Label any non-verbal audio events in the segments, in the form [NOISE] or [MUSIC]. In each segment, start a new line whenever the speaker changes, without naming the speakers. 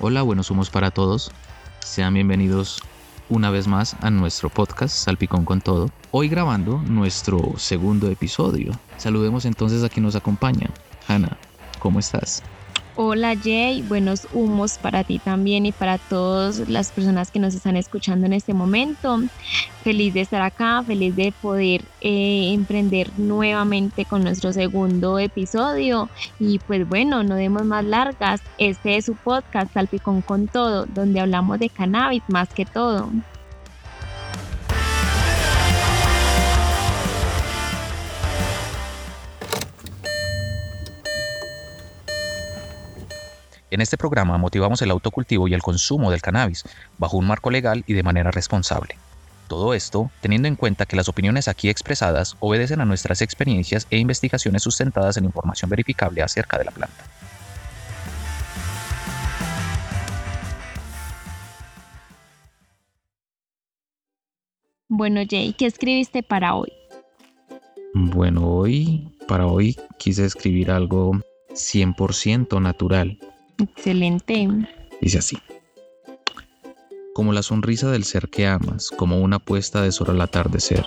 Hola, buenos humos para todos. Sean bienvenidos una vez más a nuestro podcast Salpicón con Todo. Hoy grabando nuestro segundo episodio. Saludemos entonces a quien nos acompaña. Hanna, ¿cómo estás?
Hola Jay, buenos humos para ti también y para todas las personas que nos están escuchando en este momento. Feliz de estar acá, feliz de poder eh, emprender nuevamente con nuestro segundo episodio. Y pues bueno, no demos más largas, este es su podcast Salpicón con Todo, donde hablamos de cannabis más que todo.
En este programa motivamos el autocultivo y el consumo del cannabis bajo un marco legal y de manera responsable. Todo esto teniendo en cuenta que las opiniones aquí expresadas obedecen a nuestras experiencias e investigaciones sustentadas en información verificable acerca de la planta.
Bueno Jay, ¿qué escribiste para hoy?
Bueno, hoy, para hoy quise escribir algo 100% natural
Excelente.
Dice así. Como la sonrisa del ser que amas, como una puesta de sol al atardecer,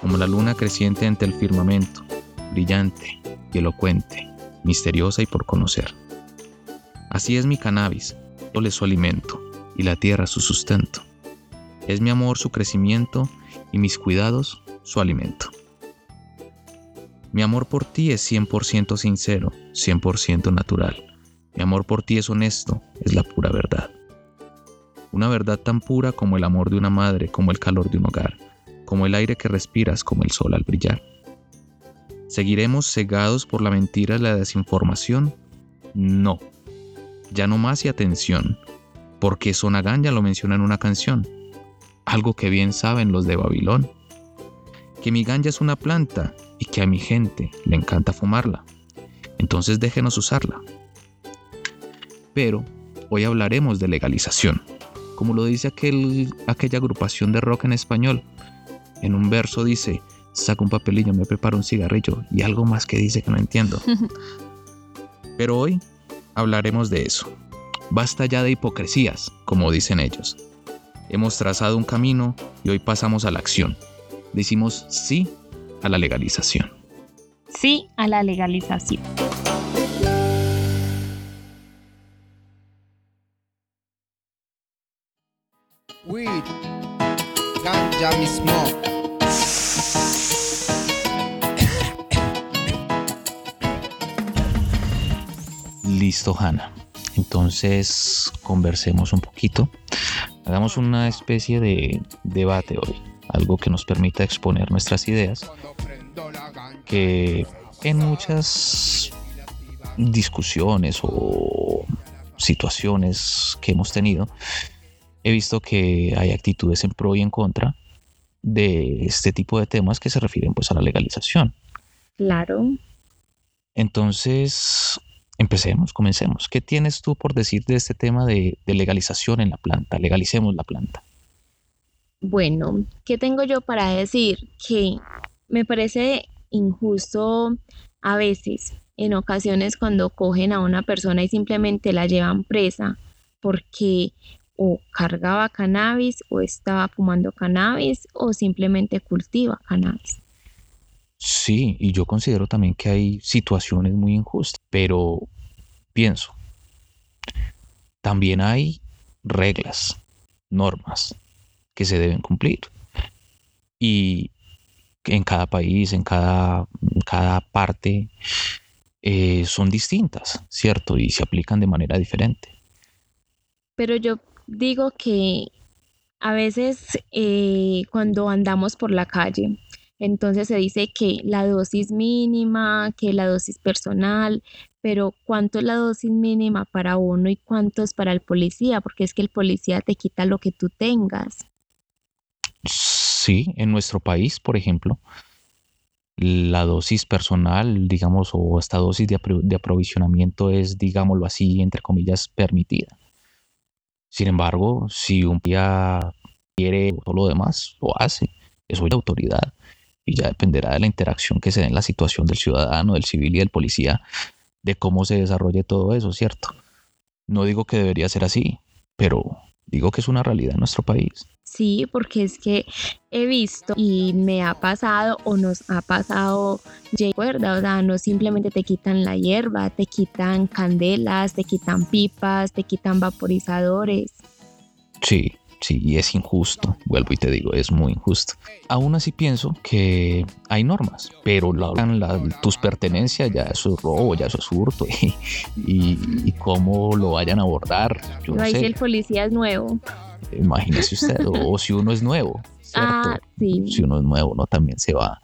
como la luna creciente ante el firmamento, brillante y elocuente, misteriosa y por conocer. Así es mi cannabis, es su alimento y la tierra su sustento. Es mi amor su crecimiento y mis cuidados su alimento. Mi amor por ti es 100% sincero, 100% natural. Mi amor por ti es honesto, es la pura verdad. Una verdad tan pura como el amor de una madre, como el calor de un hogar, como el aire que respiras, como el sol al brillar. ¿Seguiremos cegados por la mentira y la desinformación? No. Ya no más y atención, porque Sonagán ya lo menciona en una canción, algo que bien saben los de Babilón. Que mi ganja es una planta y que a mi gente le encanta fumarla. Entonces déjenos usarla pero hoy hablaremos de legalización, como lo dice aquel, aquella agrupación de rock en español. En un verso dice, saca un papelillo, me preparo un cigarrillo y algo más que dice que no entiendo. [LAUGHS] Pero hoy hablaremos de eso. Basta ya de hipocresías, como dicen ellos. Hemos trazado un camino y hoy pasamos a la acción. Decimos sí a la legalización.
Sí a la legalización. Weed, ganja mismo.
Listo, Hanna. Entonces, conversemos un poquito. Hagamos una especie de debate hoy, algo que nos permita exponer nuestras ideas, que en muchas discusiones o situaciones que hemos tenido, he visto que hay actitudes en pro y en contra de este tipo de temas que se refieren pues a la legalización.
Claro.
Entonces, empecemos, comencemos. ¿Qué tienes tú por decir de este tema de, de legalización en la planta? Legalicemos la planta.
Bueno, ¿qué tengo yo para decir? Que me parece injusto a veces, en ocasiones, cuando cogen a una persona y simplemente la llevan presa porque o cargaba cannabis o estaba fumando cannabis o simplemente cultiva cannabis.
Sí, y yo considero también que hay situaciones muy injustas, pero pienso, también hay reglas, normas que se deben cumplir. Y en cada país, en cada, cada parte, eh, son distintas, ¿cierto? Y se aplican de manera diferente.
Pero yo digo que a veces eh, cuando andamos por la calle, entonces se dice que la dosis mínima, que la dosis personal, pero ¿cuánto es la dosis mínima para uno y cuánto es para el policía? Porque es que el policía te quita lo que tú tengas.
Sí, en nuestro país, por ejemplo, la dosis personal, digamos, o esta dosis de, de aprovisionamiento es, digámoslo así, entre comillas, permitida. Sin embargo, si un día quiere todo lo demás, lo hace. Eso es autoridad. Y ya dependerá de la interacción que se dé en la situación del ciudadano, del civil y del policía, de cómo se desarrolle todo eso, ¿cierto? No digo que debería ser así, pero digo que es una realidad en nuestro país.
Sí, porque es que he visto y me ha pasado o nos ha pasado, recuerda, o sea, no simplemente te quitan la hierba, te quitan candelas, te quitan pipas, te quitan vaporizadores.
Sí, sí, y es injusto, vuelvo y te digo, es muy injusto. Aún así pienso que hay normas, pero tus pertenencias ya eso es robo, ya eso es hurto [LAUGHS] y, cómo lo vayan a abordar.
Yo no, sé. el policía es nuevo.
Imagínese usted, o, [LAUGHS] si uno es nuevo, ¿cierto? Ah, si uno es nuevo, uno también se va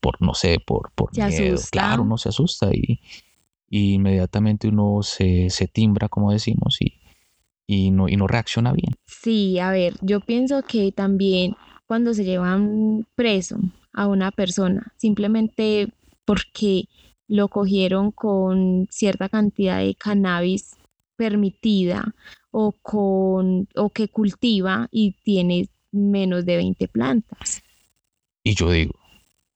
por, no sé, por, por miedo. Claro, uno se asusta y, inmediatamente uno se, timbra, como decimos, y, y, no, y no reacciona bien.
Sí, a ver, yo pienso que también cuando se llevan preso a una persona, simplemente porque lo cogieron con cierta cantidad de cannabis permitida o, con, o que cultiva y tiene menos de 20 plantas.
Y yo digo,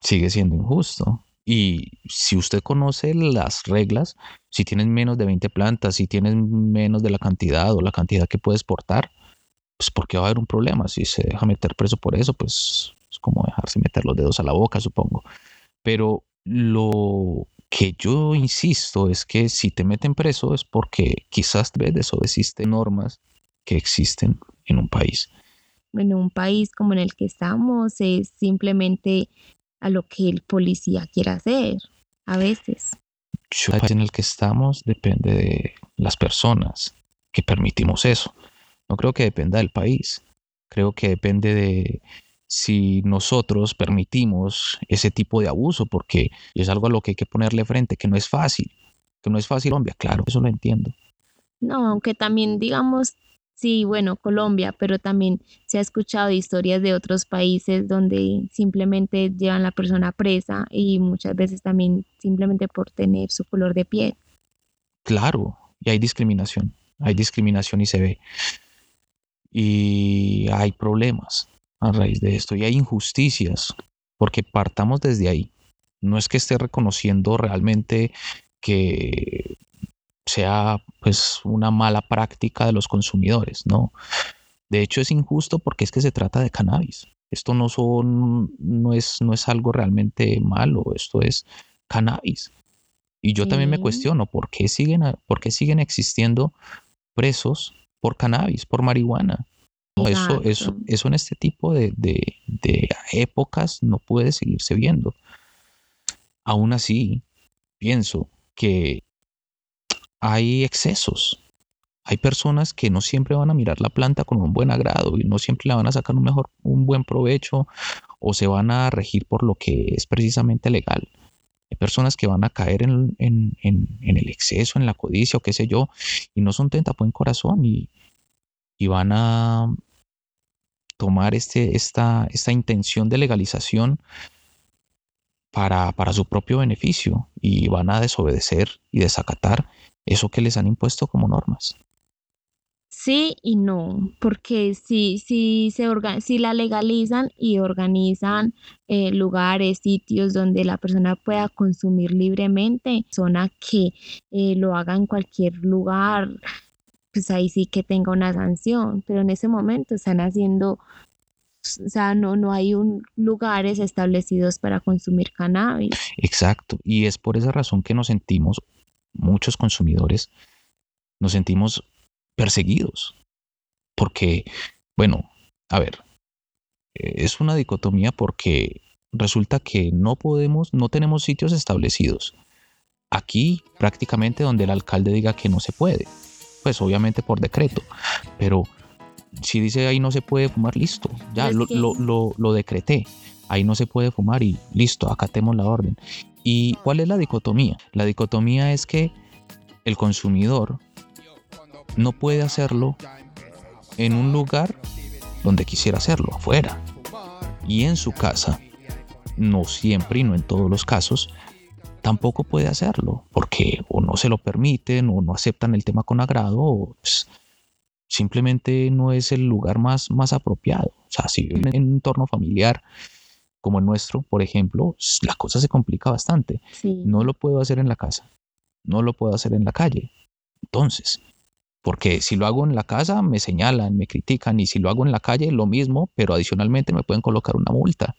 sigue siendo injusto. Y si usted conoce las reglas, si tienes menos de 20 plantas, si tienes menos de la cantidad o la cantidad que puedes portar, pues porque va a haber un problema. Si se deja meter preso por eso, pues es como dejarse meter los dedos a la boca, supongo. Pero lo que yo insisto es que si te meten preso es porque quizás desobedeciste normas que existen en un país.
En un país como en el que estamos es simplemente a lo que el policía quiera hacer, a veces.
El país en el que estamos depende de las personas que permitimos eso. No creo que dependa del país. Creo que depende de si nosotros permitimos ese tipo de abuso, porque es algo a lo que hay que ponerle frente, que no es fácil, que no es fácil Colombia, claro, eso lo entiendo.
No, aunque también digamos, sí, bueno, Colombia, pero también se ha escuchado historias de otros países donde simplemente llevan a la persona presa y muchas veces también simplemente por tener su color de piel.
Claro, y hay discriminación, hay discriminación y se ve. Y hay problemas a raíz de esto y hay injusticias, porque partamos desde ahí. No es que esté reconociendo realmente que sea pues una mala práctica de los consumidores, no. De hecho es injusto porque es que se trata de cannabis. Esto no son no es no es algo realmente malo, esto es cannabis. Y yo también me cuestiono por qué siguen por qué siguen existiendo presos por cannabis, por marihuana. Eso, eso, eso en este tipo de, épocas no puede seguirse viendo. Aún así, pienso que hay excesos. Hay personas que no siempre van a mirar la planta con un buen agrado y no siempre la van a sacar un mejor, un buen provecho o se van a regir por lo que es precisamente legal. Hay personas que van a caer en, el exceso, en la codicia o qué sé yo, y no son tenta buen corazón y, van a, tomar este, esta, intención de legalización para su propio beneficio y van a desobedecer y desacatar eso que les han impuesto como normas.
Sí y no, porque si, si, se si la legalizan y organizan eh, lugares, sitios donde la persona pueda consumir libremente, zona que eh, lo haga en cualquier lugar, pues ahí sí que tenga una sanción, pero en ese momento están haciendo, o sea, no, no hay un, lugares establecidos para consumir cannabis.
Exacto, y es por esa razón que nos sentimos, muchos consumidores, nos sentimos perseguidos, porque, bueno, a ver, es una dicotomía porque resulta que no podemos, no tenemos sitios establecidos. Aquí prácticamente donde el alcalde diga que no se puede pues obviamente por decreto, pero si dice ahí no se puede fumar, listo, ya lo, lo, lo, decreté, ahí no se puede fumar y listo, acatemos la orden. ¿Y cuál es la dicotomía? La dicotomía es que el consumidor no puede hacerlo en un lugar donde quisiera hacerlo, afuera. Y en su casa, no siempre y no en todos los casos, tampoco puede hacerlo porque o no se lo permiten o no aceptan el tema con agrado o pues, simplemente no es el lugar más, más apropiado. O sea, si viven en un entorno familiar como el nuestro, por ejemplo, la cosa se complica bastante. No lo puedo hacer en la casa, no lo puedo hacer en la calle. Entonces, porque si lo hago en la casa me señalan, me critican y si lo hago en la calle lo mismo, pero adicionalmente me pueden colocar una multa.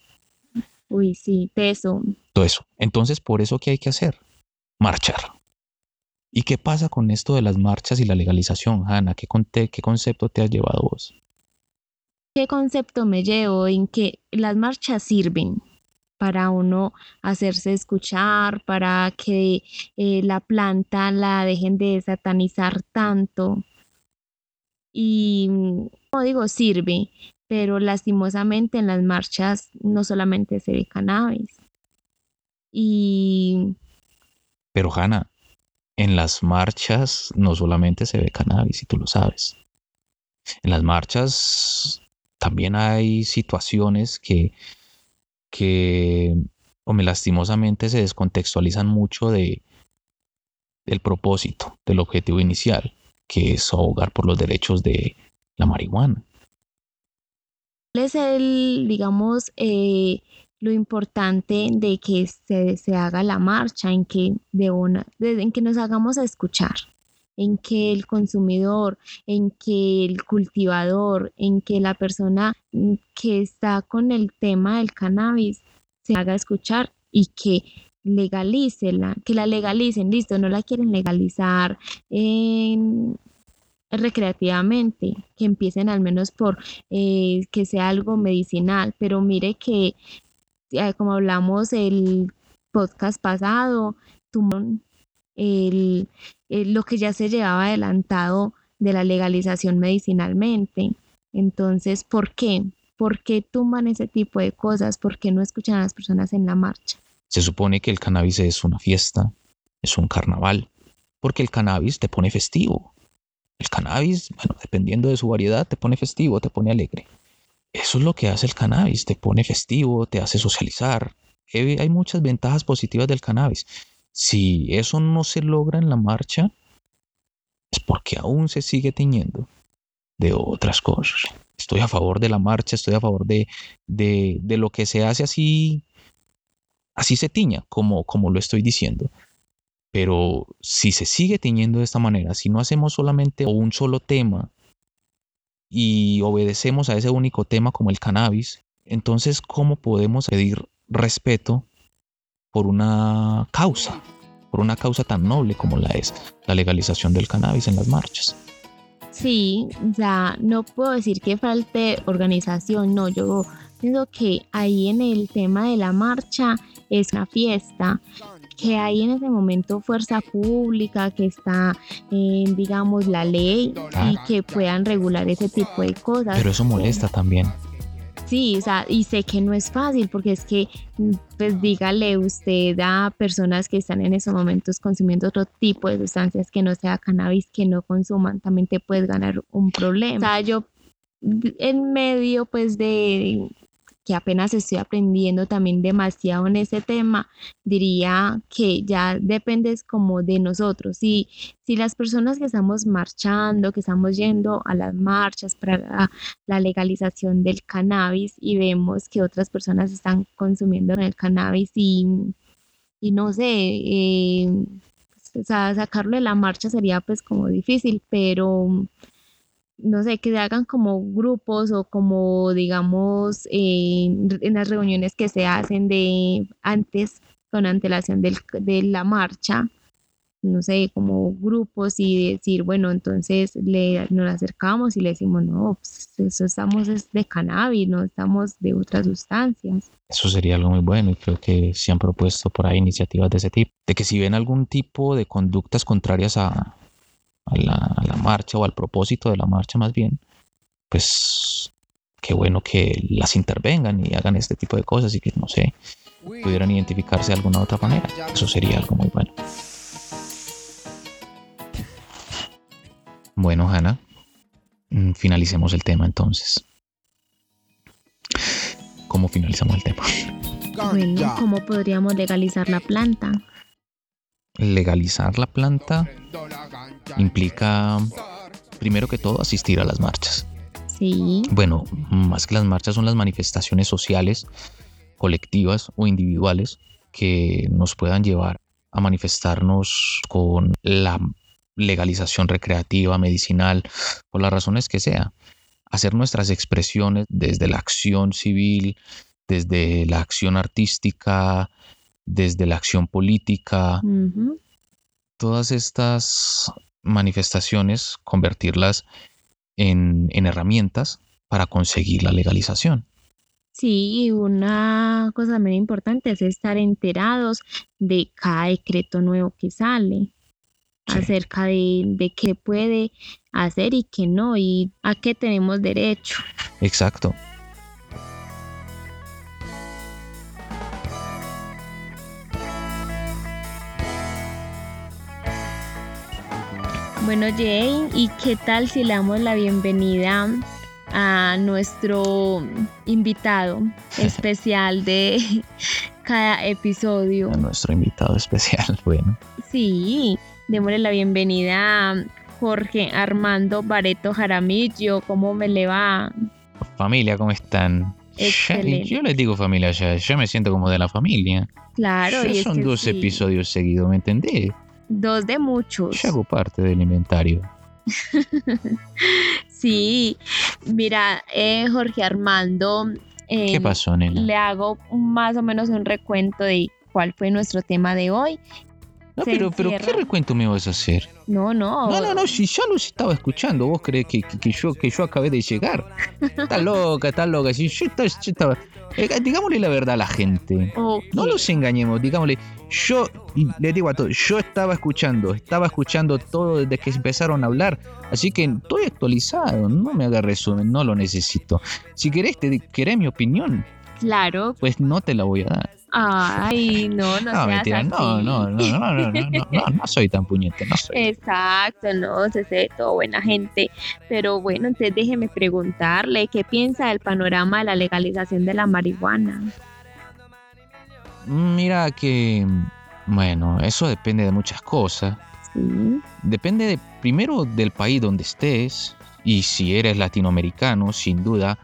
Uy, sí, eso.
Todo eso. Entonces, por eso, ¿qué hay que hacer? Marchar. ¿Y qué pasa con esto de las marchas y la legalización, Hanna? ¿Qué, ¿Qué concepto te has llevado vos?
¿Qué concepto me llevo en que las marchas sirven para uno hacerse escuchar, para que eh, la planta la dejen de satanizar tanto? Y, como digo, sirve, pero lastimosamente en las marchas no solamente se ve cannabis. Y...
Pero Hanna, en las marchas no solamente se ve cannabis, y tú lo sabes. En las marchas también hay situaciones que, que me lastimosamente se descontextualizan mucho de, del propósito, del objetivo inicial, que es ahogar por los derechos de la marihuana.
¿Cuál es el, digamos, eh, lo importante de que se, haga la marcha, en que, de en que nos hagamos escuchar, en que el consumidor, en que el cultivador, en que la persona mm, que está con el tema del cannabis se haga escuchar y que legalicen, que la legalicen, listo, no la quieren legalizar recreativamente, que empiecen al menos por eh, que sea algo medicinal, pero mire que como hablamos el podcast pasado, el, lo que ya se llevaba adelantado de la legalización medicinalmente. Entonces, ¿por qué? ¿Por qué tumban ese tipo de cosas? ¿Por qué no escuchan a las personas en la marcha?
Se supone que el cannabis es una fiesta, es un carnaval, porque el cannabis te pone festivo. El cannabis, bueno, dependiendo de su variedad, te pone festivo, te pone alegre. Eso es lo que hace el cannabis, te pone festivo, te hace socializar. Hay muchas ventajas positivas del cannabis. Si eso no se logra en la marcha, es porque aún se sigue tiñendo de otras cosas. Estoy a favor de la marcha, estoy a favor de, de, de lo que se hace así, así se tiña, como, como lo estoy diciendo. Pero si se sigue tiñendo de esta manera, si no hacemos solamente un solo tema y obedecemos a ese único tema como el cannabis, entonces ¿cómo podemos pedir respeto por una causa, por una causa tan noble como la es la legalización del cannabis en las marchas?
Sí, ya no puedo decir que falte organización, no, yo pienso que ahí en el tema de la marcha es una fiesta que hay en ese momento fuerza pública, que está en, digamos, la ley y que puedan regular ese tipo de cosas.
Pero eso molesta también.
Sí, o sea, y sé que no es fácil porque es que, pues dígale usted a personas que están en esos momentos consumiendo otro tipo de sustancias que no sea cannabis, que no consuman, también te puedes ganar un problema. O sea, yo en medio pues de que apenas estoy aprendiendo también demasiado en ese tema, diría que ya depende como de nosotros. Si, las personas que estamos marchando, que estamos yendo a las marchas para la, legalización del cannabis y vemos que otras personas están consumiendo el cannabis y, y no sé, eh, sacarlo de la marcha sería pues como difícil, pero no sé, que se hagan como grupos o como, digamos, en las reuniones que se hacen de antes, con antelación del, de la marcha, no sé, como grupos y decir, bueno, entonces le, nos acercamos y le decimos, no, pues eso estamos de cannabis, no estamos de otras sustancias.
Eso sería algo muy bueno y creo que se han propuesto por ahí iniciativas de ese tipo, de que si ven algún tipo de conductas contrarias a, a la, marcha o al propósito de la marcha más bien, pues qué bueno que las intervengan y hagan este tipo de cosas y que no sé, pudieran identificarse de alguna otra manera. Eso sería algo muy bueno. Bueno, Hanna, mm, finalicemos el tema entonces. ¿Cómo finalizamos el tema?
Bueno, ¿cómo podríamos legalizar la planta?
Legalizar la planta implica, primero que todo, asistir a las marchas.
Sí.
Bueno, más que las marchas son las manifestaciones sociales, colectivas o individuales que nos puedan llevar a manifestarnos con la legalización recreativa, medicinal, por las razones que sea. Hacer nuestras expresiones desde la acción civil, desde la acción artística, desde la acción política. Todas estas manifestaciones, convertirlas en, en herramientas para conseguir la legalización.
Sí, una cosa también importante es estar enterados de cada decreto nuevo que sale, acerca de, de qué puede hacer y qué no, y a qué tenemos derecho.
Exacto.
Bueno, Jane, ¿y qué tal si le damos la bienvenida a nuestro invitado [LAUGHS] especial de [LAUGHS] cada episodio.
A nuestro invitado especial, [LAUGHS] bueno.
Sí, démosle la bienvenida a Jorge Armando Bareto Jaramillo. ¿Cómo me le va?
Familia, ¿cómo están?
Excelente.
Yo les digo familia ya, yo me siento como de la familia.
Claro,
Ya
y es
son
que
dos
sí,
episodios seguidos, ¿me entendés?
Dos de muchos.
Yo hago parte del inventario. [LAUGHS]
Sí, mira, eh, Jorge Armando, eh,
¿Qué pasó,
le hago más o menos un recuento de cuál fue nuestro tema de hoy.
No,
se
pero, pero ¿qué recuento me vas a hacer?
No, no.
No, no, no, si ya los estaba escuchando, vos crees que, que, que yo, que yo acabé de llegar. [LAUGHS] Estás loca, estás loca. Si yo, estaba- yo estaba. eh, digámosle la verdad a la gente. No los engañemos, digámosle. Yo, y les digo a todos, yo estaba escuchando, estaba escuchando todo desde que empezaron a hablar. Así que estoy actualizado, no me hagas resumen, no lo necesito. Si querés, te, querés mi opinión,
Claro.
pues no te la voy a dar.
Ay, no, no,
no mentira,
así.
No, no, no, no, no, no, no, no, soy tan puñete, no soy.
Exacto, no, se sé todo buena gente. Pero bueno, entonces déjeme preguntarle, ¿qué piensa del panorama de la legalización de la marihuana?
Mira que, bueno, eso depende de muchas cosas.
Sí.
Depende de, primero del país donde estés y si eres latinoamericano, sin duda,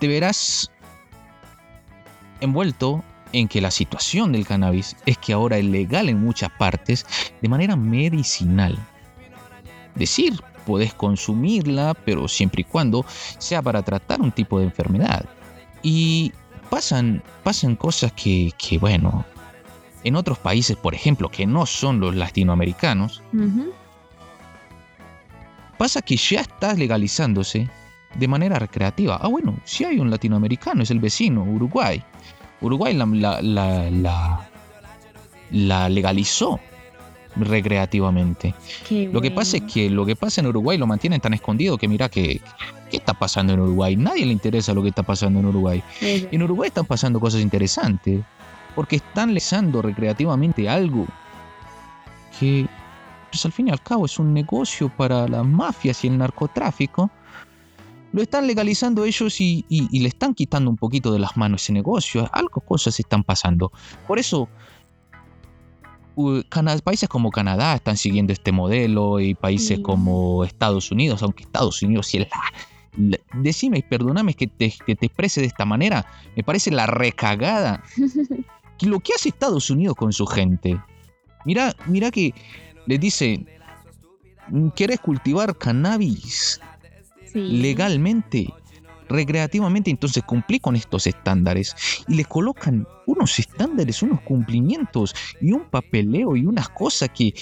te verás envuelto en que la situación del cannabis es que ahora es legal en muchas partes de manera medicinal. Decir, puedes consumirla, pero siempre y cuando sea para tratar un tipo de enfermedad. Y pasan, pasan cosas que, que, bueno, en otros países, por ejemplo, que no son los latinoamericanos, pasa que ya está legalizándose de manera recreativa. Ah, bueno, si hay un latinoamericano, es el vecino, Uruguay. Uruguay la, la, la, la- la legalizó recreativamente.
qué
Lo que pasa es que lo que pasa en Uruguay lo mantienen tan escondido que mira que ¿qué está pasando en Uruguay? Nadie le interesa lo que está pasando en Uruguay. En Uruguay están pasando cosas interesantes porque están legalizando recreativamente algo que pues al fin y al cabo es un negocio para las mafias y el narcotráfico. Lo están legalizando ellos y, y- y le están quitando un poquito de las manos ese negocio. Algo cosas están pasando. Por eso países como Canadá están siguiendo este modelo y países
Sí.
como Estados Unidos, aunque Estados Unidos sí es la, la- decime y perdóname que te, que te exprese de esta manera, me parece la recagada [LAUGHS] lo que hace Estados Unidos con su gente. Mira, mira que les dice, ¿quieres cultivar cannabis
sí,
legalmente? recreativamente, entonces cumplí con estos estándares y le colocan unos estándares, unos cumplimientos y un papeleo y unas cosas que,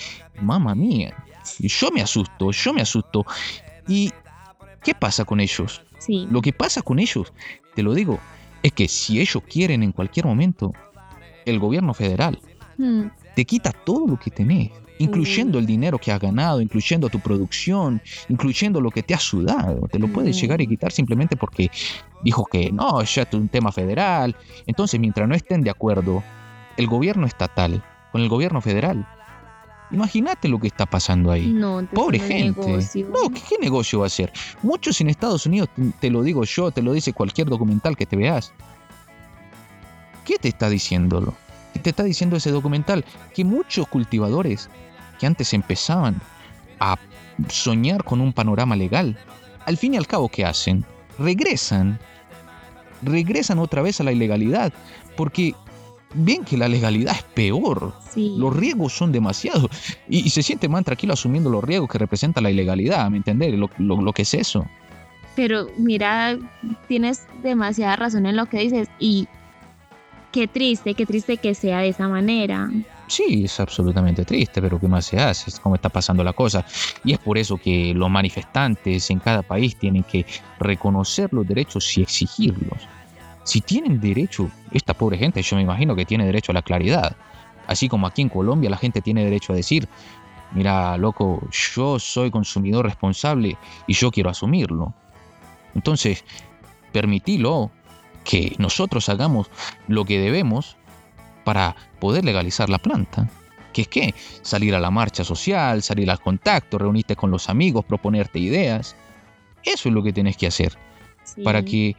mamá mía, yo me asusto, yo me asusto. ¿Y qué pasa con ellos?
sí,
Lo que pasa con ellos, te lo digo, es que si ellos quieren en cualquier momento, el gobierno federal
mm,
te quita todo lo que tenés, incluyendo el dinero que has ganado, incluyendo tu producción, incluyendo lo que te has sudado. Te lo puede
Mm.
llegar y quitar simplemente porque dijo que no, ya es un tema federal. Entonces, mientras no estén de acuerdo el gobierno estatal con el gobierno federal, imagínate lo que está pasando ahí.
no,
Pobre gente.
negocio.
No, ¿qué, qué negocio va a ser? Muchos en Estados Unidos, te- te lo digo yo, te lo dice cualquier documental que te veas. ¿Qué te está diciéndolo? ¿Qué te está diciendo ese documental? Que muchos cultivadores que antes empezaban a soñar con un panorama legal, al fin y al cabo, ¿qué hacen? Regresan. Regresan otra vez a la ilegalidad. Porque bien que la legalidad es peor. Los riesgos son demasiados. Y, se siente más tranquilo asumiendo los riesgos que representa la ilegalidad, ¿me entiendes? Lo, lo, que es eso.
Pero mira, tienes demasiada razón en lo que dices y qué triste, qué triste que sea de esa manera.
Sí, es absolutamente triste, pero ¿qué más se hace? Es como está pasando la cosa. Y es por eso que los manifestantes en cada país tienen que reconocer los derechos y exigirlos. Si tienen derecho, esta pobre gente, yo me imagino que tiene derecho a la claridad. Así como aquí en Colombia la gente tiene derecho a decir, mira, loco, yo soy consumidor responsable y yo quiero asumirlo. Entonces, permitilo que nosotros hagamos lo que debemos para poder legalizar la planta. ¿Qué es qué? Salir a la marcha social, salir al contacto, reunirte con los amigos, proponerte ideas. Eso es lo que tienes que hacer. Para que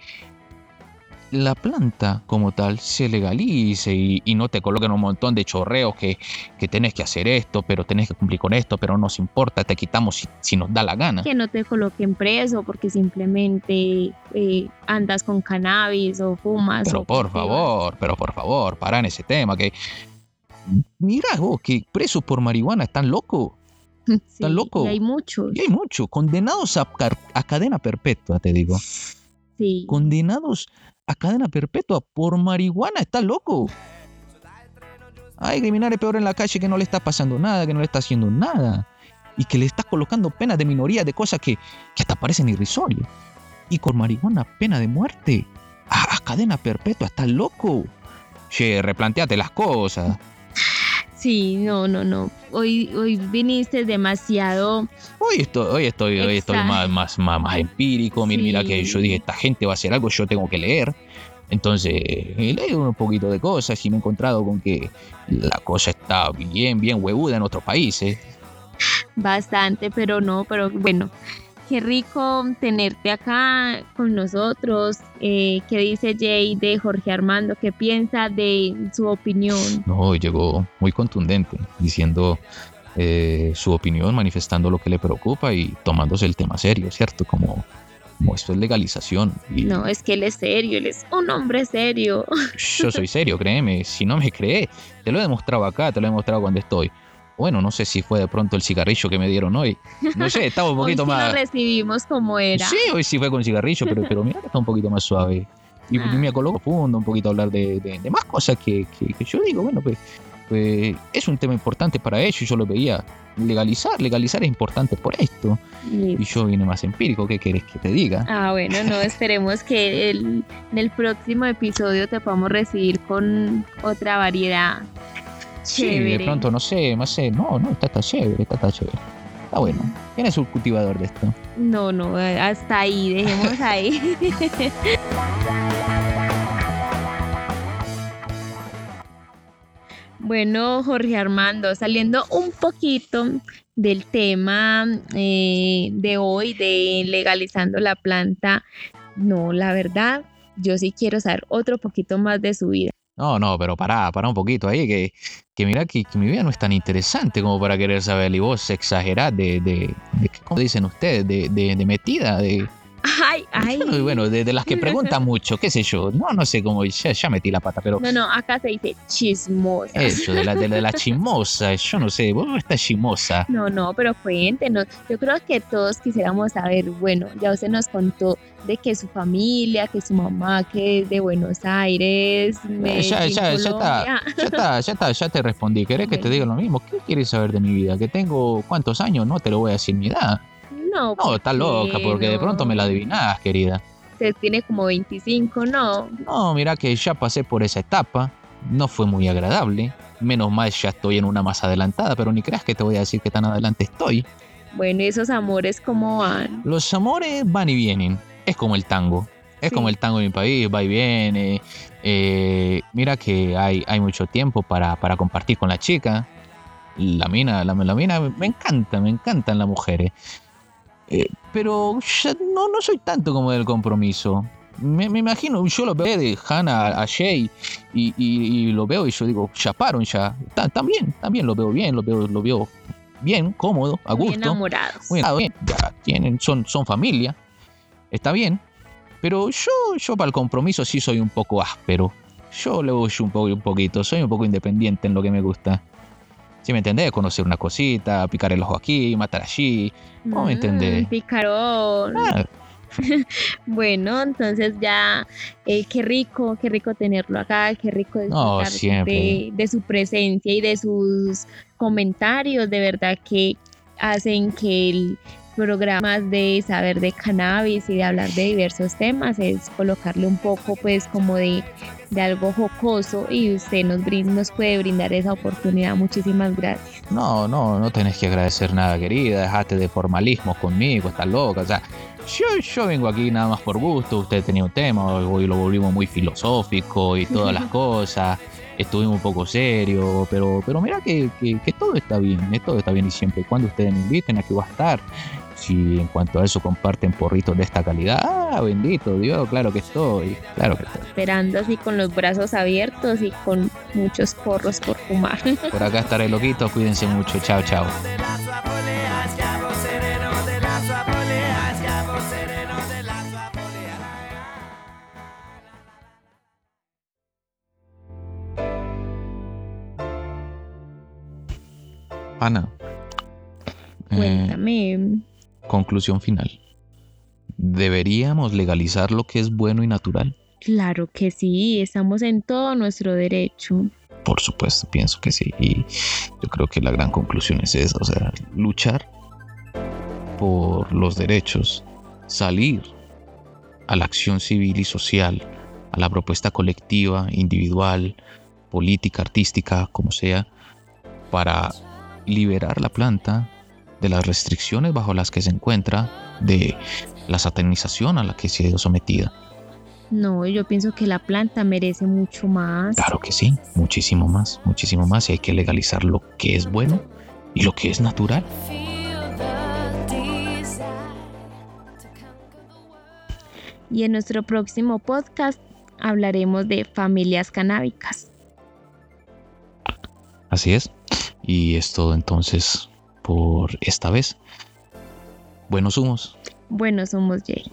la planta como tal se legalice y, no te coloquen un montón de chorreos que, que, tenés que hacer esto, pero tenés que cumplir con esto, pero no nos importa, te quitamos si, nos da la gana.
Que no te coloquen preso porque simplemente eh, andas con cannabis o fumas.
Pero por favor, pero por favor, para en ese tema, que mira vos, que presos por marihuana están locos. [LAUGHS] están locos.
Y hay muchos.
Y hay muchos, condenados a, a cadena perpetua, te digo.
Sí.
Condenados a cadena perpetua por marihuana. ¿Estás loco? Hay criminales peor en la calle que no le está pasando nada, que no le está haciendo nada. Y que le estás colocando penas de minoría de cosas que, que hasta parecen irrisorias. Y con marihuana, pena de muerte. A, cadena perpetua, ¿estás loco? Che, replanteate las cosas.
Sí, no, no, no. Hoy, hoy viniste demasiado.
Hoy estoy, hoy estoy, hoy estoy más, más, más, empírico. Mira, que yo dije, esta gente va a hacer algo, yo tengo que leer. Entonces, he leído un poquito de cosas y me he encontrado con que la cosa está bien, bien huevuda en otros países.
Bastante, pero no, pero bueno, Qué rico tenerte acá con nosotros. Eh, ¿Qué dice Jay de Jorge Armando? ¿Qué piensa de su opinión?
No, llegó muy contundente, diciendo eh, su opinión, manifestando lo que le preocupa y tomándose el tema serio, ¿cierto? Como, como esto es legalización.
no, es que él es serio, él es un hombre serio.
Yo soy serio, créeme. Si no me cree, te lo he demostrado acá, te lo he demostrado cuando estoy. Bueno, no sé si fue de pronto el cigarrillo que me dieron hoy. No sé, estaba un [LAUGHS] poquito
hoy
sí
más. Lo recibimos como era.
Sí, hoy sí fue con cigarrillo, pero, pero mira que está un poquito más suave. Y ah. me coloco profundo, un poquito a hablar de, de, más cosas que, que, yo digo, bueno, pues, pues, es un tema importante para ellos y yo lo veía. Legalizar, legalizar es importante por esto. Y yo vine más empírico, ¿qué quieres que te diga?
Ah, bueno, no, esperemos que el, en el próximo episodio te podamos recibir con otra variedad
Sí, de pronto, no sé, no sé, no, no, está, está chévere, está, está chévere. Está bueno. ¿Quién es el cultivador de esto?
No, no, hasta ahí, dejemos ahí. [LAUGHS] bueno, Jorge Armando, saliendo un poquito del tema eh, de hoy de legalizando la planta, no, la verdad, yo sí quiero saber otro poquito más de su vida.
No, no, pero pará, pará un poquito ahí, que, que mira que, mi vida no es tan interesante como para querer saber. Y vos exagerás de, de, de ¿cómo dicen ustedes? De, de, de metida, de,
Ay, ay.
Bueno, de, las que preguntan [LAUGHS] mucho, qué sé yo. No, no sé cómo, ya, ya, metí la pata, pero.
No, no, acá se dice chismosa.
Eso, de la, de la, [LAUGHS] chismosa, yo no sé, vos estás chismosa.
No, no, pero cuéntenos. Yo creo que todos quisiéramos saber, bueno, ya usted nos contó de que su familia, que su mamá, que es de Buenos Aires,
eh, ya, ya, ya, está, ya está, ya está, ya te respondí. ¿Querés que te diga lo mismo? ¿Qué quieres saber de mi vida? ¿Que tengo cuántos años? No te lo voy a decir mi edad.
No,
no estás loca, porque de pronto me la adivinás, querida.
Usted tiene como 25, ¿no?
No, mira que ya pasé por esa etapa. No fue muy agradable. Menos mal ya estoy en una más adelantada, pero ni creas que te voy a decir que tan adelante estoy.
Bueno, ¿y esos amores cómo van?
Los amores van y vienen. Es como el tango. Es como el tango en mi país, va y viene. Eh, mira que hay, hay mucho tiempo para, para compartir con la chica. La mina, la, la mina me encanta, me encantan las mujeres. Eh, pero no, no soy tanto como del compromiso. Me, imagino, yo lo veo de Hannah a Jay y, lo veo y yo digo, ya paron ya. También, también lo veo bien, lo veo, lo veo bien, cómodo, a gusto. Muy
enamorados.
Muy bien, ya tienen, son, son familia. Está bien. Pero yo, yo para el compromiso sí soy un poco áspero. yo le voy un, un poquito, soy un poco independiente en lo que me gusta. Si me entendés, conocer una cosita, picar el ojo aquí, matar allí. ¿Cómo me entendés?
Mm, picarón.
Ah, [LAUGHS]
Bueno, entonces ya, eh, qué rico, qué rico tenerlo acá, qué rico
No,
de, de su presencia y de sus comentarios, de verdad que hacen que el programa de saber de cannabis y de hablar de diversos temas es colocarle un poco pues como de, de algo jocoso y usted nos, brin- nos puede brindar esa oportunidad. Muchísimas gracias.
no, no, no tenés que agradecer nada, querida. Dejate de formalismo conmigo, estás loca. O sea, yo, yo vengo aquí nada más por gusto. Usted tenía un tema, hoy lo volvimos muy filosófico y todas las [LAUGHS] cosas. Estuvimos un poco serios, pero, pero mira que, que, que todo está bien, eh, todo está bien y siempre y cuando ustedes me inviten, aquí voy a estar. Si en cuanto a eso comparten porritos de esta calidad, ah, bendito Dios, claro que estoy, claro que estoy.
Esperando así con los brazos abiertos y con muchos porros por fumar.
Por acá estaré loquito, cuídense mucho, chao, chao. Ana. eh,
Cuéntame.
conclusión final. ¿Deberíamos legalizar lo que es bueno y natural?
Claro que sí, estamos en todo nuestro derecho.
Por supuesto, pienso que sí. Y yo creo que la gran conclusión es esa. O sea, luchar por los derechos, salir a la acción civil y social, a la propuesta colectiva, individual, política, artística, como sea, para liberar la planta de las restricciones bajo las que se encuentra, de la satanización a la que se ha sometida.
No, yo pienso que la planta merece mucho más.
Claro que sí, muchísimo más, muchísimo más. Y hay que legalizar lo que es bueno y lo que es natural.
Y en nuestro próximo podcast hablaremos de familias canábicas.
Así es. Y es todo entonces por esta vez. Buenos humos.
Bueno, somos Jay.